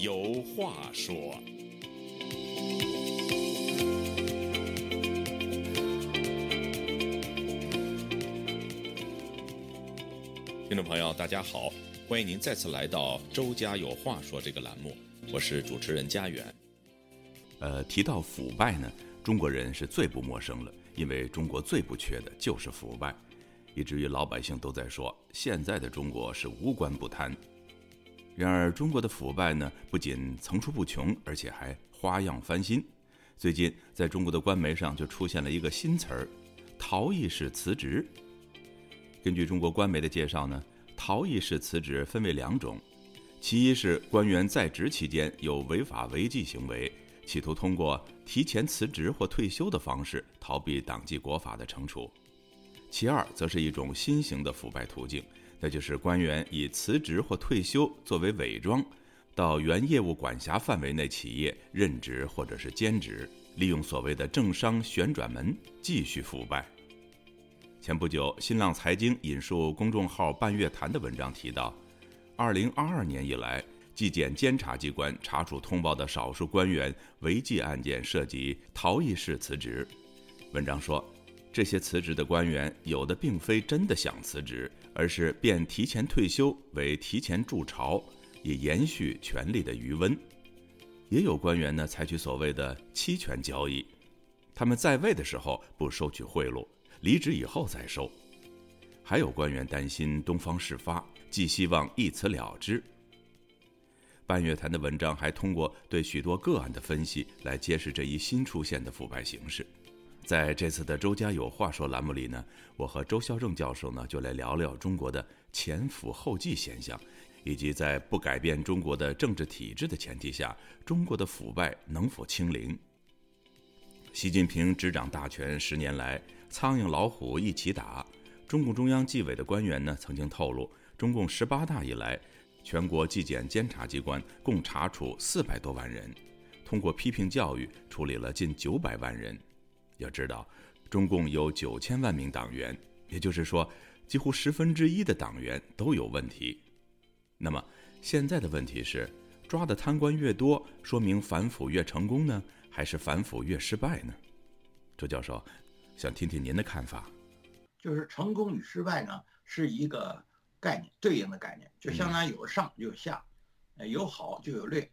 有话说。听众朋友，大家好，欢迎您再次来到《周家有话说》这个栏目，我是主持人家园。呃，提到腐败呢，中国人是最不陌生了，因为中国最不缺的就是腐败，以至于老百姓都在说，现在的中国是无官不贪。然而，中国的腐败呢，不仅层出不穷，而且还花样翻新。最近，在中国的官媒上就出现了一个新词儿——逃逸式辞职。根据中国官媒的介绍呢，逃逸式辞职分为两种，其一是官员在职期间有违法违纪行为，企图通过提前辞职或退休的方式逃避党纪国法的惩处；其二则是一种新型的腐败途径，那就是官员以辞职或退休作为伪装，到原业务管辖范围内企业任职或者是兼职，利用所谓的政商旋转门继续腐败。前不久，新浪财经引述公众号“半月谈”的文章提到，二零二二年以来，纪检监察机关查处通报的少数官员违纪案件涉及逃逸式辞职。文章说，这些辞职的官员有的并非真的想辞职，而是变提前退休为提前筑巢，以延续权力的余温；也有官员呢，采取所谓的期权交易，他们在位的时候不收取贿赂。离职以后再收，还有官员担心东方事发，寄希望一辞了之。半月谈的文章还通过对许多个案的分析来揭示这一新出现的腐败形式。在这次的《周家有话说》栏目里呢，我和周孝正教授呢就来聊聊中国的前腐后继现象，以及在不改变中国的政治体制的前提下，中国的腐败能否清零？习近平执掌大权十年来。苍蝇老虎一起打。中共中央纪委的官员呢，曾经透露，中共十八大以来，全国纪检监察机关共查处四百多万人，通过批评教育处理了近九百万人。要知道，中共有九千万名党员，也就是说，几乎十分之一的党员都有问题。那么，现在的问题是，抓的贪官越多，说明反腐越成功呢，还是反腐越失败呢？周教授。想听听您的看法，就是成功与失败呢是一个概念，对应的概念，就相当于有上就有下，呃，有好就有劣，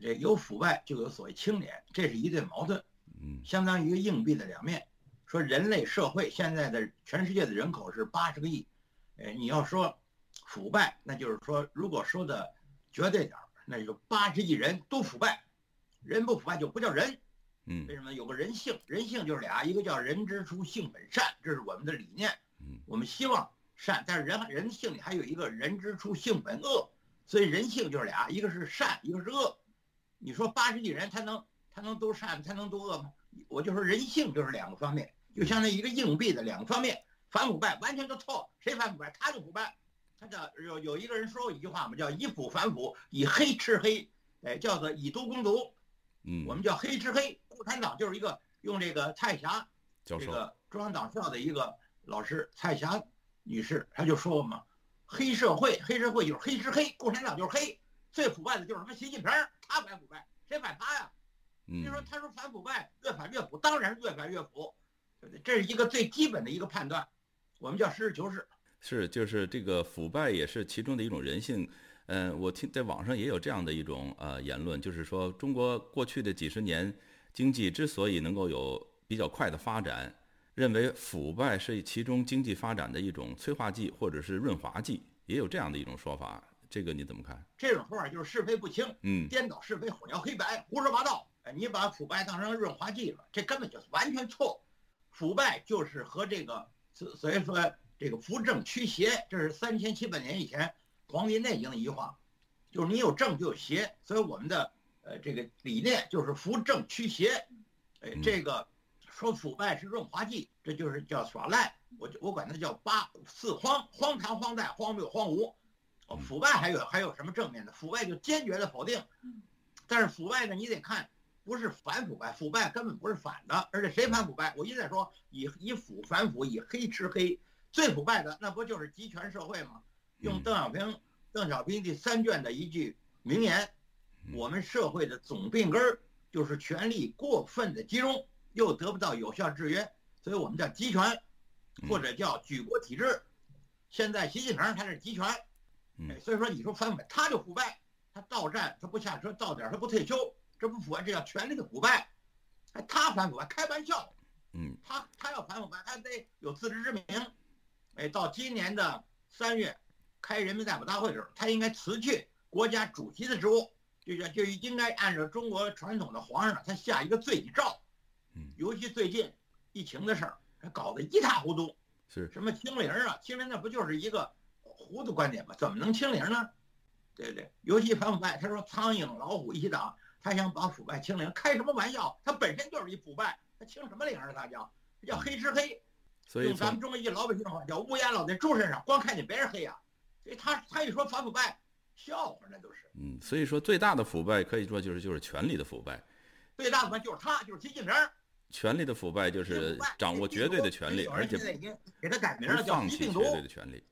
这有腐败就有所谓清廉，这是一对矛盾，嗯，相当于一个硬币的两面。说人类社会现在的全世界的人口是八十个亿，呃，你要说腐败，那就是说如果说的绝对点儿，那就八十亿人都腐败，人不腐败就不叫人。嗯，为什么有个人性？人性就是俩，一个叫人之初性本善，这是我们的理念。嗯，我们希望善，但是人人性里还有一个人之初性本恶，所以人性就是俩，一个是善，一个是恶。你说八十亿人他能他能多善，他能多恶吗？我就说人性就是两个方面，就相当于一个硬币的两个方面，反腐败完全都错。谁反腐败？他就腐败。他叫有有一个人说过一句话嘛，叫以腐反腐，以黑吃黑，哎，叫做以毒攻毒。嗯，我们叫黑吃黑。共产党就是一个用这个蔡霞，这个中央党校的一个老师蔡霞女士，她就说嘛，黑社会，黑社会就是黑吃黑，共产党就是黑，最腐败的就是什么习近平，他反腐败，谁反他呀？你说他说反腐败，越反越腐，当然是越反越腐，这是一个最基本的一个判断，我们叫实事求是。是，就是这个腐败也是其中的一种人性。嗯，我听在网上也有这样的一种呃言论，就是说中国过去的几十年经济之所以能够有比较快的发展，认为腐败是其中经济发展的一种催化剂或者是润滑剂，也有这样的一种说法。这个你怎么看？这种说法就是是非不清，嗯，颠倒是非，混淆黑白，胡说八道。哎，你把腐败当成润滑剂了，这根本就是完全错。腐败就是和这个所所以说这个扶正驱邪，这是三千七百年以前。《黄帝内经》的一句话，就是你有正就有邪，所以我们的呃这个理念就是扶正驱邪。哎，这个说腐败是润滑剂，这就是叫耍赖。我就我管它叫八四荒，荒唐、荒诞、荒谬、荒芜。哦，腐败还有还有什么正面的？腐败就坚决的否定。但是腐败呢，你得看，不是反腐败，腐败根本不是反的。而且谁反腐败？我一再说，以以腐反腐，以黑吃黑。最腐败的那不就是集权社会吗？用邓小平，邓小平第三卷的一句名言，我们社会的总病根儿就是权力过分的集中，又得不到有效制约，所以我们叫集权，或者叫举国体制。现在习近平他是集权，嗯，所以说你说反腐败，他就腐败，他到站他不下车，到点他不退休，这不腐败，这叫权力的腐败。哎，他反腐败，开玩笑。嗯，他他要反腐败，他得有自知之明。哎，到今年的三月开人民代表大会的时候，他应该辞去国家主席的职务，就叫就应该按照中国传统的皇上，他下一个罪己诏。嗯，尤其最近疫情的事儿，他搞得一塌糊涂。是什么清零啊？清零那不就是一个糊涂观点吗？怎么能清零呢？对不对？尤其反腐败，他说苍蝇老虎一起打，他想把腐败清零，开什么玩笑？他本身就是一腐败，他清什么零啊？他叫他叫黑吃黑。所以用咱们中国一句老百姓的话叫乌鸦老在猪身上，光看见别人黑呀。所以他他一说反腐败，笑话那都是。嗯，所以说最大的腐败可以说就是就是权力的腐败，最大的腐败就是他，就是习近平。权力的腐败就是掌握绝对的权力，而且现在已经给他改名不了，叫放弃绝。对的权利，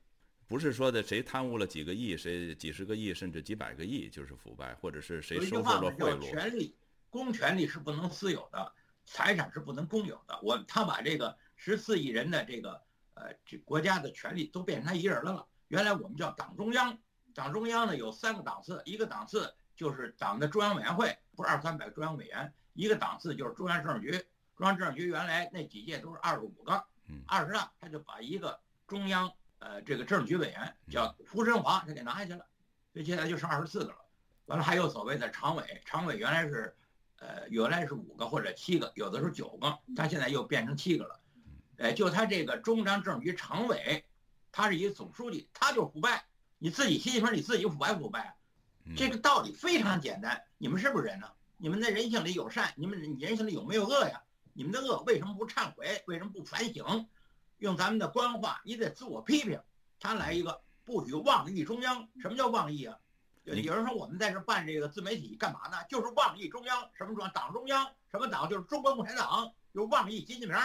不是说的谁贪污了几个亿，谁几十个亿甚至几百个亿就是腐败，或者是谁收受了贿赂。权力，公权力是不能私有的，财产是不能公有的。我他把这个十四亿人的这个呃这国家的权利都变成他一人的了。原来我们叫党中央，党中央呢有三个档次，一个档次就是党的中央委员会，不是二三百个中央委员；一个档次就是中央政治局，中央政治局原来那几届都是二十五个嗯，二十大他就把一个中央呃这个政治局委员叫胡振华他给拿下去了，所以现在就剩二十四个了。完了还有所谓的常委，常委原来是，呃，原来是五个或者七个，有的时候九个，他现在又变成七个了。呃，就他这个中央政治局常委，他是一个总书记，他就腐败。你自己习近平你自己腐败不腐败这个道理非常简单。你们是不是人呢？你们在人性里有善，你们人性里有没有恶呀？你们的恶为什么不忏悔？为什么不反省？用咱们的官话，你得自我批评。他来一个不许妄议中央，什么叫妄议啊？有人说我们在这办这个自媒体干嘛呢？就是妄议中央，什么中央？党中央，什么党？就是中国共产党，就是妄议习近平。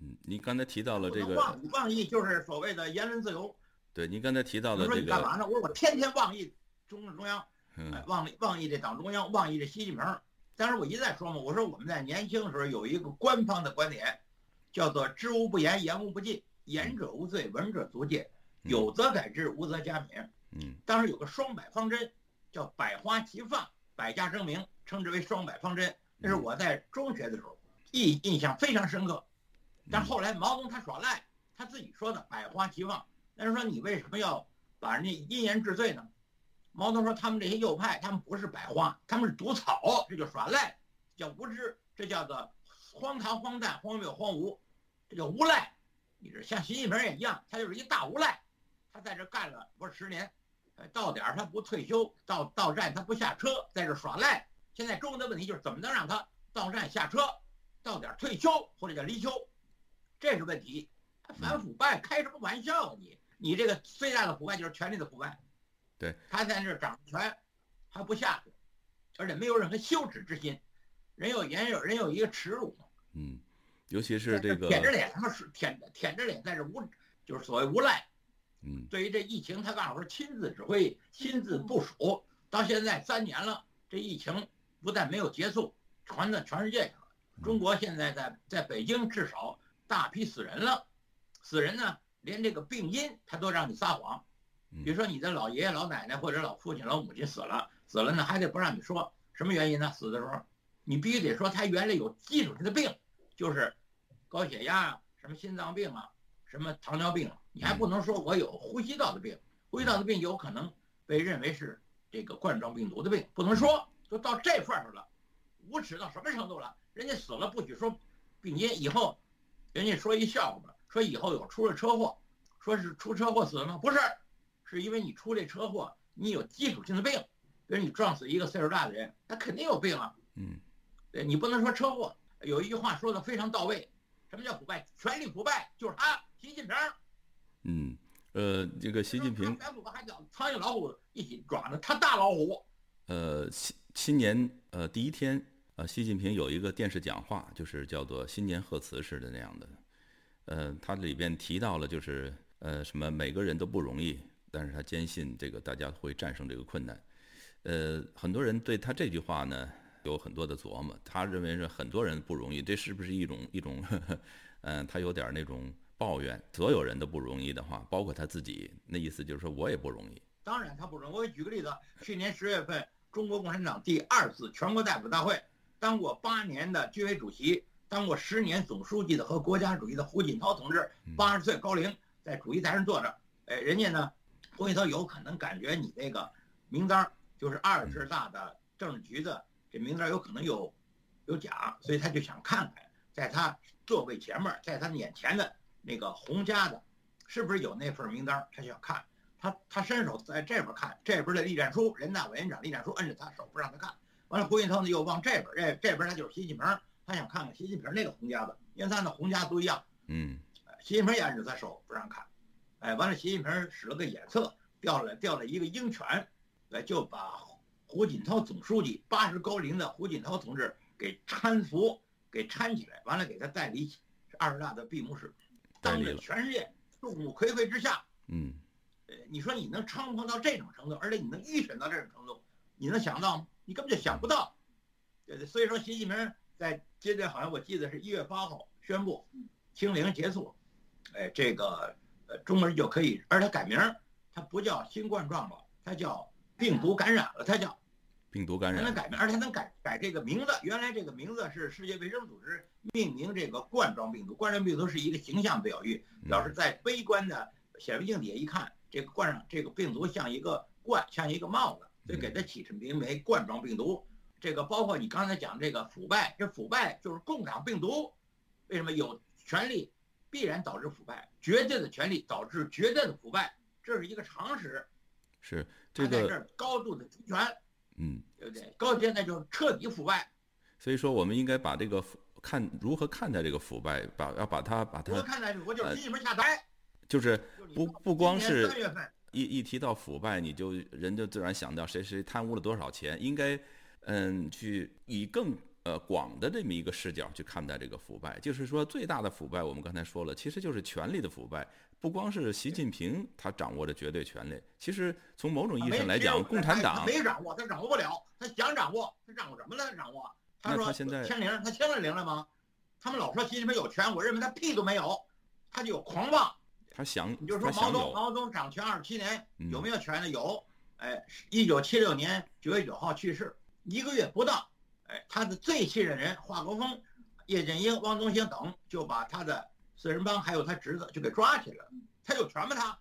嗯，您刚才提到了这个，能妄议，妄议就是所谓的言论自由。对，您刚才提到你说了这个，你干嘛呢？我说我天天妄议中共中央，哎嗯，妄议妄议这党中央，妄议这习近平。当时我一再说嘛，我说我们在年轻的时候有一个官方的观点，叫做知无不言，言无不尽，言者无罪，闻者足戒，有则改之，无则加勉。嗯当时有个双百方针，叫百花齐放，百家争鸣，称之为双百方针。那是我在中学的时候印印象非常深刻。但后来毛泽东他耍赖，他自己说的百花齐放。但是说你为什么要把人家因言治罪呢？毛泽东说他们这些右派，他们不是百花，他们是毒草，这叫耍赖，叫无知，这叫做荒唐、荒诞、荒谬、荒芜，这叫无赖。你这像习近平也一样，他就是一大无赖，他在这干了不是十年，呃，到点儿他不退休，到到站他不下车，在这耍赖。现在中国的问题就是怎么能让他到站下车，到点儿退休或者叫离休，这是问题。反腐败开什么玩笑啊你？你这个最大的腐败就是权力的腐败。对，他在这儿掌权还不下去，而且没有任何羞耻之心。人有人有人有一个耻辱嘛，嗯，尤其是这个，舔着脸，他妈是舔着舔着脸在这无，就是所谓无赖。嗯对于这疫情，他干活亲自指挥、亲自部署，到现在三年了，这疫情不但没有结束，传到全世界去了。中国现在在在北京至少大批死人了，死人呢，连这个病因他都让你撒谎。比如说你的老爷爷、老奶奶或者老父亲、老母亲死了，死了呢还得不让你说什么原因呢？死的时候，你必须得说他原来有基础性的病，就是高血压啊、什么心脏病啊、什么糖尿病啊，你还不能说我有呼吸道的病，呼吸道的病有可能被认为是这个冠状病毒的病，不能说，都到这份儿上了，无耻到什么程度了？人家死了不许说病因，以后人家说一笑话，说以后有出了车祸，说是出车祸死了吗？不是。是因为你出这车祸，你有基础性的病，比如你撞死一个岁数大的人，他肯定有病啊。嗯，对你不能说车祸。有一句话说的非常到位，什么叫腐败？权力腐败就是他，习近平。嗯，呃，这个习近平，还叫苍蝇老虎一起抓呢，他大老虎。呃，新新年呃第一天，呃，习近平有一个电视讲话，就是叫做新年贺词似的那样的，呃，他里边提到了就是呃什么每个人都不容易。但是他坚信这个大家会战胜这个困难，呃，很多人对他这句话呢有很多的琢磨，他认为是很多人不容易，这是不是一种一种，嗯，他有点那种抱怨，所有人都不容易的话，包括他自己，那意思就是说我也不容易。当然他不容易。我给举个例子，去年十月份，中国共产党第二次全国代表大会，当过八年的军委主席，当过十年总书记的和国家主席的胡锦涛同志，八十岁高龄，在主席台上坐着，哎，人家呢，胡锦涛有可能感觉你那个名单就是二十大的政治局的这名单有可能有有假，所以他就想看看，在他座位前面，在他眼前的那个洪家的，是不是有那份名单，他就想看。他他伸手在这边看，这边的栗战书，人大委员长栗战书摁着他手不让他看。完了，胡锦涛呢又往这边，这这边他就是习近平，他想看看习近平那个洪家的，因为他那洪家都一样。嗯，习近平也摁着他手不让看。哎，完了，习近平使了个眼色，掉了掉了一个鹰犬，哎，就把胡锦涛总书记八十高龄的胡锦涛同志给搀扶，给搀起来，完了给他带离二十大的闭幕式，当着全世界众目睽睽之下，嗯，呃，你说你能猖狂到这种程度，而且你能预审到这种程度，你能想到吗？你根本就想不到。对对，所以说习近平在接着好像我记得是一月八号宣布清零结束，哎，这个呃中国人就可以，而他改名，他不叫新冠状了，他叫。病毒感染了，它叫病毒感染，它能改名，而且它能改改这个名字。原来这个名字是世界卫生组织命名这个冠状病毒，冠状病毒是一个形象表喻，表示在悲观的显微镜底下一看，这个冠上这个病毒像一个冠，像一个帽子，所以给它起名为冠状病毒。这个包括你刚才讲这个腐败，这腐败就是共产病毒。为什么有权利必然导致腐败？绝对的权利导致绝对的腐败，这是一个常识。是。这个这高度的集权，嗯，对不对？高现在就彻底腐败，所以说我们应该把这个看如何看待这个腐败，把要把它把它。如何看待？我就是习近平下台，就是不不光是一一提到腐败，你就人就自然想到谁谁贪污了多少钱，应该嗯去以更呃广的这么一个视角去看待这个腐败，就是说最大的腐败，我们刚才说了，其实就是权力的腐败。不光是习近平，他掌握着绝对权力。其实从某种意义上来讲，共产党没掌握，他掌握不了。他想掌握，他掌握什么了？掌握？他说现在签零，他签了零了吗？他们老说习近平有权，我认为他屁都没有，他就有狂妄。他想，你就说毛泽东，毛泽东掌权二十七年，有没有权呢？有。哎，一九七六年九月九号去世，一个月不到，哎，他的最信任人华国锋、叶剑英、汪东兴等就把他的。四人帮还有他侄子就给抓起来了，他有权吗？他，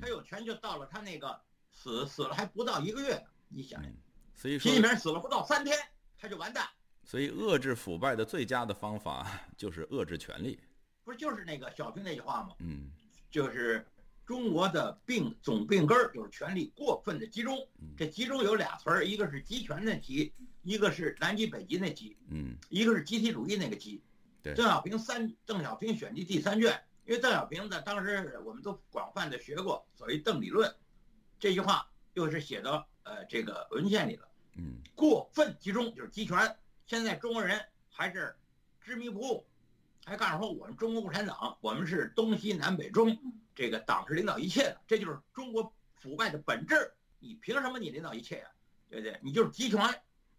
他有权就到了他那个死死了还不到一个月，你想想，所以习近平死了不到三天他就完蛋。所以遏制腐败的最佳的方法就是遏制权力，不是就是那个小平那句话吗？嗯，就是中国的病总病根儿就是权力过分的集中，这集中有俩词儿，一个是集权的集，一个是南极北极那集，嗯，一个是集体主义那个集。邓小平三，邓小平选集第三卷，因为邓小平在当时我们都广泛的学过所谓邓理论，这句话又是写到呃这个文献里了。嗯，过分集中就是集权。现在中国人还是执迷不悟，还告诉说我们中国共产党，我们是东西南北中，这个党是领导一切的，这就是中国腐败的本质。你凭什么你领导一切呀？对不对？你就是集权，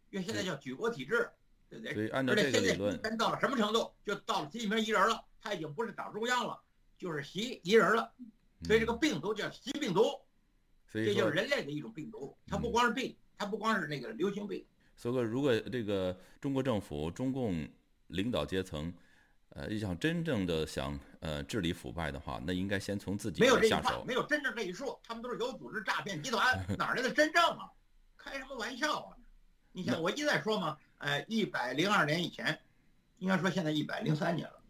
因为现在叫举国体制。对不对？所以按照这个理论，到了什么程度，就到了习近平一人了，他已经不是党中央了，就是习一人了。所以这个病毒叫习病毒，这就是人类的一种病毒。它不光是病，它不光是那个流行病。所以说，如果这个中国政府、中共领导阶层，呃，想真正的想呃治理腐败的话，那应该先从自己下手。没有真正这一说，他们都是有组织诈骗集团，哪来的真正啊？开什么玩笑啊？你像我一再说嘛。呃，一百零二年以前，应该说现在一百零三年了，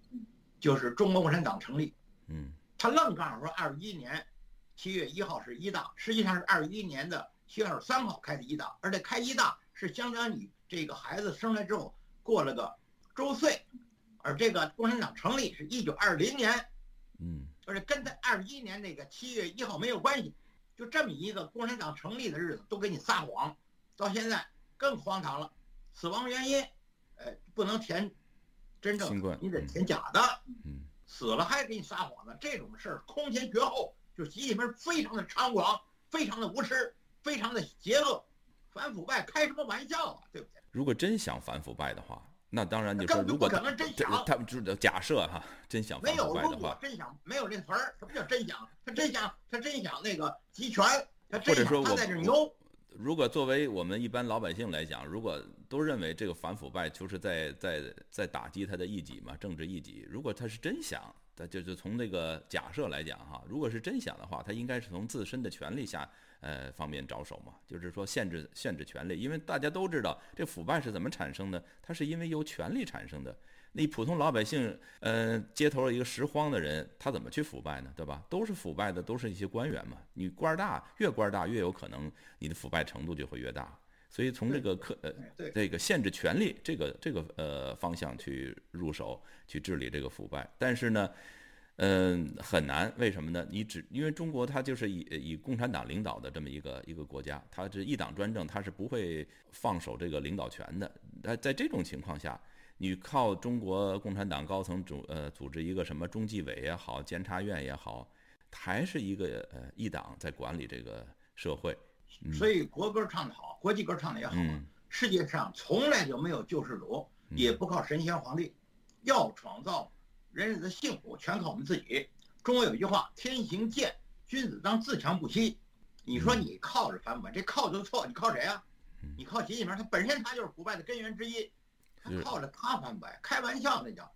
就是中国共产党成立。嗯，他愣告诉说二十一年七月一号是一大，实际上是二十一年的七月二十三号开的一大，而且开一大是相当于这个孩子生来之后过了个周岁，而这个共产党成立是一九二零年，嗯，而且跟他二十一年那个七月一号没有关系，就这么一个共产党成立的日子都给你撒谎，到现在更荒唐了。死亡原因，呃，不能填真正，你得填假的。嗯，死了还给你撒谎的这种事儿，空前绝后。就习近平非常的猖狂，非常的无耻，非常的邪恶。反腐败开什么玩笑啊，对不对？如果真想反腐败的话，那当然就根说，如果可能真这想他们就是假设哈，真想反没有如果真想没有这词儿，什么叫真想？他真想，他真想那个集权，他真想他在这牛。如果作为我们一般老百姓来讲，如果都认为这个反腐败就是在在在打击他的异己嘛，政治异己，如果他是真想，他就就从这个假设来讲哈，如果是真想的话，他应该是从自身的权利下呃方面着手嘛，就是说限制限制权利，因为大家都知道这腐败是怎么产生的，它是因为由权力产生的。那普通老百姓，呃，街头一个拾荒的人，他怎么去腐败呢？对吧？都是腐败的，都是一些官员嘛。你官大，越官大，越有可能你的腐败程度就会越大。所以从这个科呃这个限制权力这个这个呃方向去入手去治理这个腐败，但是呢，嗯、很难，为什么呢？你只因为中国它就是以以共产党领导的这么一个一个国家，它是一党专政，它是不会放手这个领导权的。那在这种情况下，你靠中国共产党高层组呃组织一个什么中纪委也好，监察院也好，还是一个呃一党在管理这个社会。嗯所以国歌唱得好，国际歌唱的也好世界上从来就没有救世主，嗯也不靠神仙皇帝，要创造人人的幸福，全靠我们自己。中国有一句话：“天行健，君子当自强不息。”你说嗯你靠着反腐，这靠就错，你靠谁啊嗯？你靠习近平，他本身他就是腐败的根源之一，他靠着他反腐，开玩笑那叫。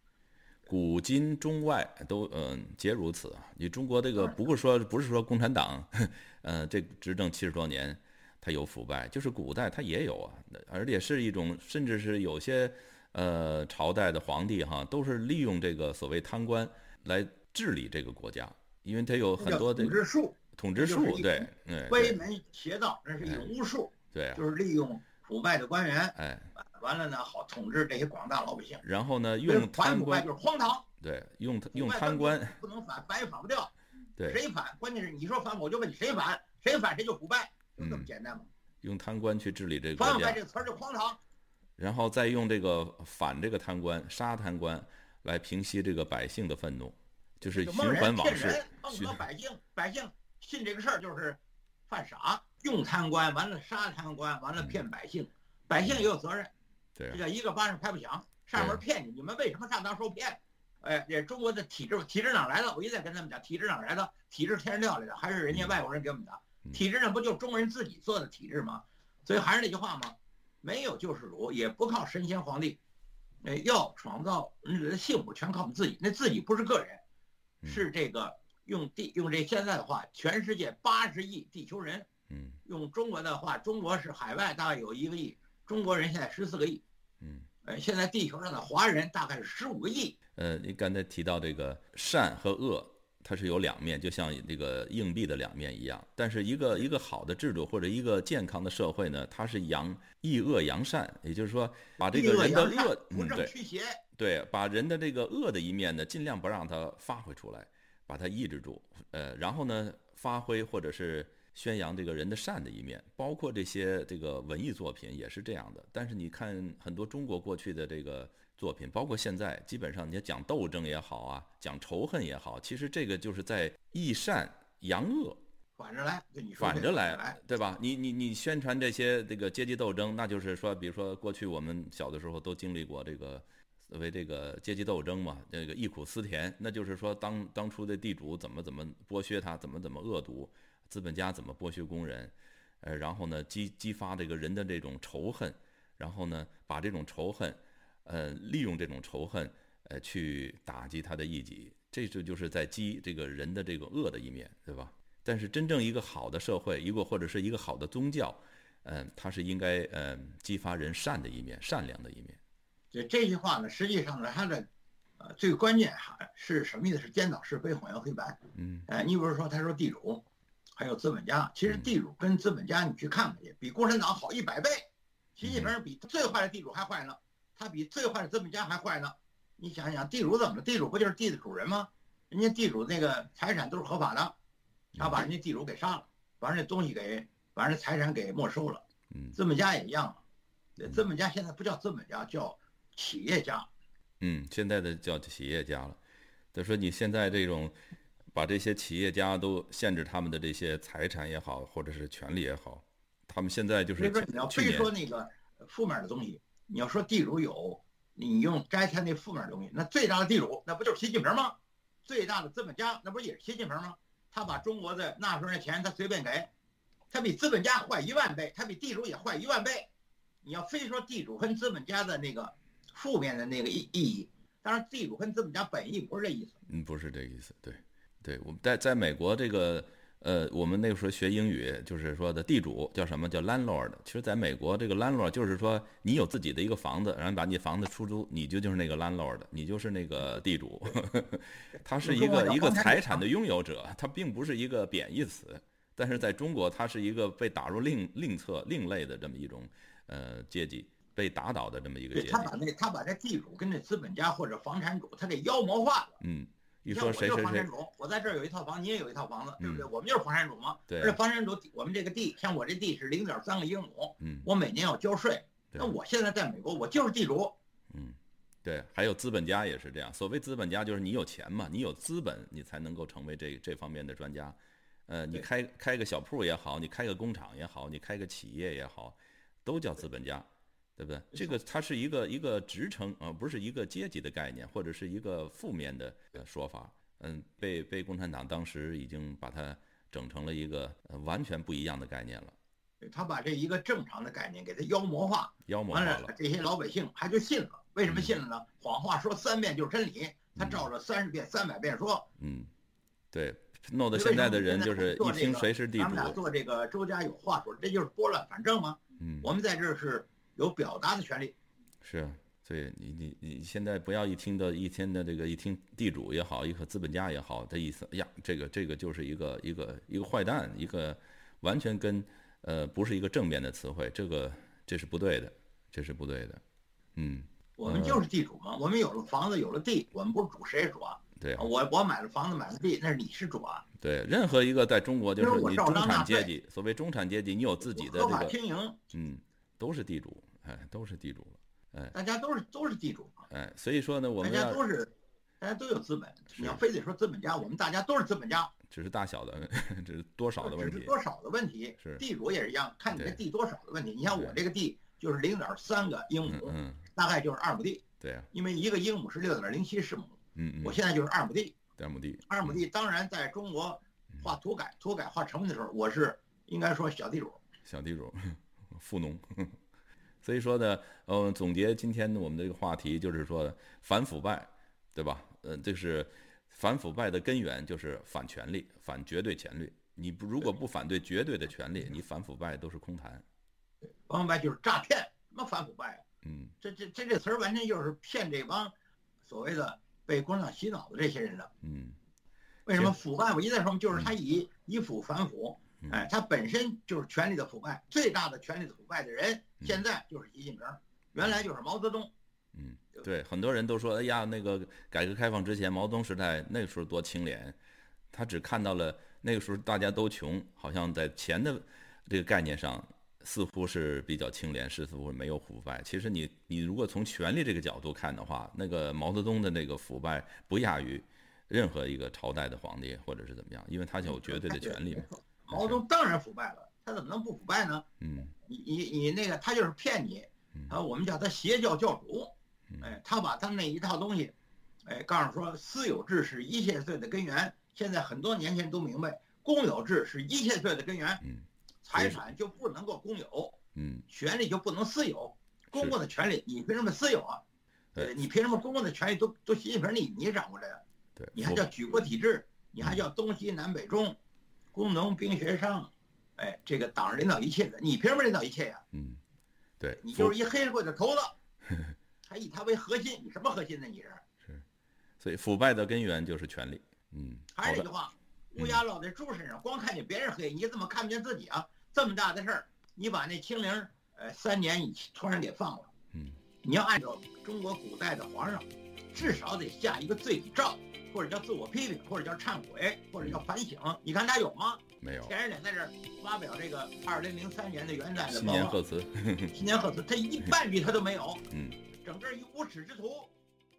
古今中外都嗯皆如此啊！你中国这个不是说不是说共产党，呃，这执政七十多年，它有腐败，就是古代它也有啊，而且是一种，甚至是有些呃朝代的皇帝哈，都是利用这个所谓贪官来治理这个国家，因为它有很多的统治术，统治术对，嗯，歪门邪道，那是一种巫术，对啊，就是利用腐败的官员，哎，完了呢好统治这些广大老百姓。然后呢，用贪官，就是荒唐。对，用用贪官，不能反，反也反不掉。对，谁反？关键是你说反，我就问你谁反？谁反谁就腐败，就这么嗯简单吗？用贪官去治理这个反国家。这词儿就荒唐。然后再用这个反这个贪官、杀贪官来平息这个百姓的愤怒，就是循环往事骗人，，弄循到百姓，百姓信这个事儿就是犯傻，用贪官，完了杀贪官，完了骗百姓，百姓也有责任，嗯对这叫一个巴掌拍不响。上面骗你，你们为什么上当受骗？哎，这中国的体制，体制哪来的？我一再跟他们讲，体制哪来的？体制天上掉来的，还是人家嗯外国人给我们的？嗯体制上不就中国人自己做的体制吗？所以还是那句话嘛，没有救世主，也不靠神仙皇帝，哎，要创造人的幸福，全靠我们自己。那自己不是个人，嗯是这个用地用这现在的话，全世界八十亿地球人，嗯用中国的话，中国是海外大概有一个亿，中国人现在十四个亿，嗯。呃，现在地球上的华人大概是十五个亿，呃，你刚才提到这个善和恶，它是有两面，就像这个硬币的两面一样。但是一个一个好的制度或者一个健康的社会呢，它是扬抑恶扬善，也就是说把这个人的恶嗯，对对，把人的这个恶的一面呢，尽量不让它发挥出来，把它抑制住。呃，然后呢，发挥或者是宣扬这个人的善的一面，包括这些这个文艺作品也是这样的。但是你看很多中国过去的这个作品，包括现在，基本上你讲斗争也好啊，讲仇恨也好，其实这个就是在抑善扬恶。反着来，就你说反着来来，，对吧？你你你宣传这些这个阶级斗争，那就是说，比如说过去我们小的时候都经历过这个所谓这个阶级斗争嘛，这个忆苦思甜，那就是说当当初的地主怎么怎么剥削他，怎么怎么恶毒，资本家怎么剥削工人，呃，然后呢激激发这个人的这种仇恨，然后呢把这种仇恨，呃，利用这种仇恨，呃，去打击他的异己，这就就是在激这个人的这个恶的一面，对吧？但是真正一个好的社会，一个或者是一个好的宗教，嗯、它是应该嗯、激发人善的一面，善良的一面。这这句话呢，实际上呢，它的呃最关键哈是什么意思？是颠倒是非、混淆黑白。嗯哎，你比如说，他说地主，还有资本家，其实嗯地主跟资本家你去看看去，比共产党好一百倍。习近平比最坏的地主还坏呢，他比最坏的资本家还坏呢。你想想，地主怎么了？地主不就是地的主人吗？人家地主那个财产都是合法的，他把人家地主给杀了，把人家东西给，把人家财产给没收了。嗯资本家也一样啊，这资本家现在不叫资本家，叫企业家。嗯，现在的叫企业家了。他说你现在这种把这些企业家都限制他们的这些财产也好，或者是权利也好，他们现在就是所以说你要非说那个负面的东西，你要说地主有，你用摘他那负面东西，那最大的地主那不就是习近平吗？最大的资本家那不也是习近平吗？他把中国的纳税人的钱他随便给，他比资本家坏一万倍，他比地主也坏一万倍。你要非说地主跟资本家的那个负面的那个意意义，当然地主跟资本家本意不是这意思。嗯，不是这意思。对，对，我们在在美国这个呃，我们那个时候学英语，就是说的地主叫什么叫 landlord。其实在美国这个 landlord 就是说你有自己的一个房子，然后把你房子出租，你就就是那个 landlord，你就是那个地主。他是一个一个财产的拥有者，他并不是一个贬义词。但是在中国，他是一个被打入另另册另类的这么一种。呃，阶级被打倒的这么一个阶级，他把那他把这地主跟这资本家或者房产主，他给妖魔化了。嗯，一说谁谁谁，我在这儿有一套房，你也有一套房子，对不对？我们就是房产主嘛。对。而且房产主，我们这个地，像我这地是零点三个英亩，嗯，我每年要交税。那我现在在美国，我就是地主。嗯，对。还有资本家也是这样。所谓资本家，就是你有钱嘛，你有资本，你才能够成为这这方面的专家。呃，你开开个小铺也好，你开个工厂也好，你开个企业也好，都叫资本家。对不对？这个它是一个一个职称啊，不是一个阶级的概念，或者是一个负面的说法。嗯，被被共产党当时已经把它整成了一个完全不一样的概念了。他把这一个正常的概念给它妖魔化，妖魔化了。这些老百姓还就信了。为什么信了呢？谎话说三遍就是真理，他照着三十遍、三百遍说。嗯，对，弄得现在的人就是一听谁是地主。咱们俩做这个周家有话说，这就是拨乱反正吗？嗯，我们在这是。有表达的权利，是，所以你你你现在不要一听到一天的这个一听地主也好，一个资本家也好，这意思，哎呀，这个这个就是一个一个一个坏蛋，一个完全跟呃不是一个正面的词汇，这个这是不对的，这是不对的，嗯，我们就是地主嘛，我们有了房子有了地，我们不是主谁是主啊？对，我我买了房子买了地，那是你是主啊？对，任何一个在中国就是你中产阶级，所谓中产阶级，你有自己的这个经营，嗯。都是地主，哎，都是地主了，哎，大家都是都是地主，哎，所以说呢，我们大家都是，大家都有资本。你要非得说资本家，我们大家都是资本家，只是大小的，只是多少的问题，只是多少的问题。是。地主也是一样，看你这地多少的问题。你像我这个地就是零点三个英亩，嗯，大概就是二亩地。对啊，因为一个英亩是六点零七十亩，嗯嗯，我现在就是二亩地，二亩地，二亩地。当然，在中国画土改、土改画成分的时候，我是应该说小地主，小地主，富农。所以说呢，嗯，总结今天我们这个话题就是说反腐败，对吧？嗯，这是反腐败的根源就是反权力，反绝对权力。你不如果不反对绝对的权利，你反腐败都是空谈。反腐败就是诈骗，什么反腐败啊？嗯，这这这这词儿完全就是骗这帮所谓的被共产党洗脑的这些人的。嗯，为什么腐败？我一再说，就是他以以腐反腐。哎，他本身就是权力的腐败，最大的权力的腐败的人，现在就是习近平，原来就是毛泽东。嗯，对，很多人都说，哎呀，那个改革开放之前，毛泽东时代那个时候多清廉，他只看到了那个时候大家都穷，好像在钱的这个概念上似乎是比较清廉，似乎没有腐败。其实你你如果从权力这个角度看的话，那个毛泽东的那个腐败不亚于任何一个朝代的皇帝或者是怎么样，因为他有绝对的权利嘛。毛泽东当然腐败了，他怎么能不腐败呢？嗯，你你你那个他就是骗你，啊，我们叫他邪教教主，哎，他把他那一套东西，哎，告诉说私有制是一切罪的根源。现在很多年轻人都明白，公有制是一切罪的根源。嗯，财产就不能够公有，嗯，权利就不能私有，公共的权利你凭什么私有啊？对，你凭什么公共的权利都都习近平你你掌握着呀？对，你还叫举国体制，你还叫东西南北中。工农兵学商，哎，这个党领导一切的，你凭什么领导一切呀？嗯，对，你就是一黑社会的头子，还以他为核心，你什么核心呢？你是是，所以腐败的根源就是权力。嗯，还是那句话，乌鸦落在猪身上，光看见别人黑，你怎么看不见自己啊？这么大的事儿，你把那清零，呃，三年你突然给放了。嗯，你要按照中国古代的皇上，至少得下一个罪己诏。或者叫自我批评，或者叫忏悔，或者叫反省，你看他有吗？没有。前两天在这儿发表这个二零零三年的元旦的新年贺词，新年贺词，他一半句他都没有。嗯，整个一无耻之徒。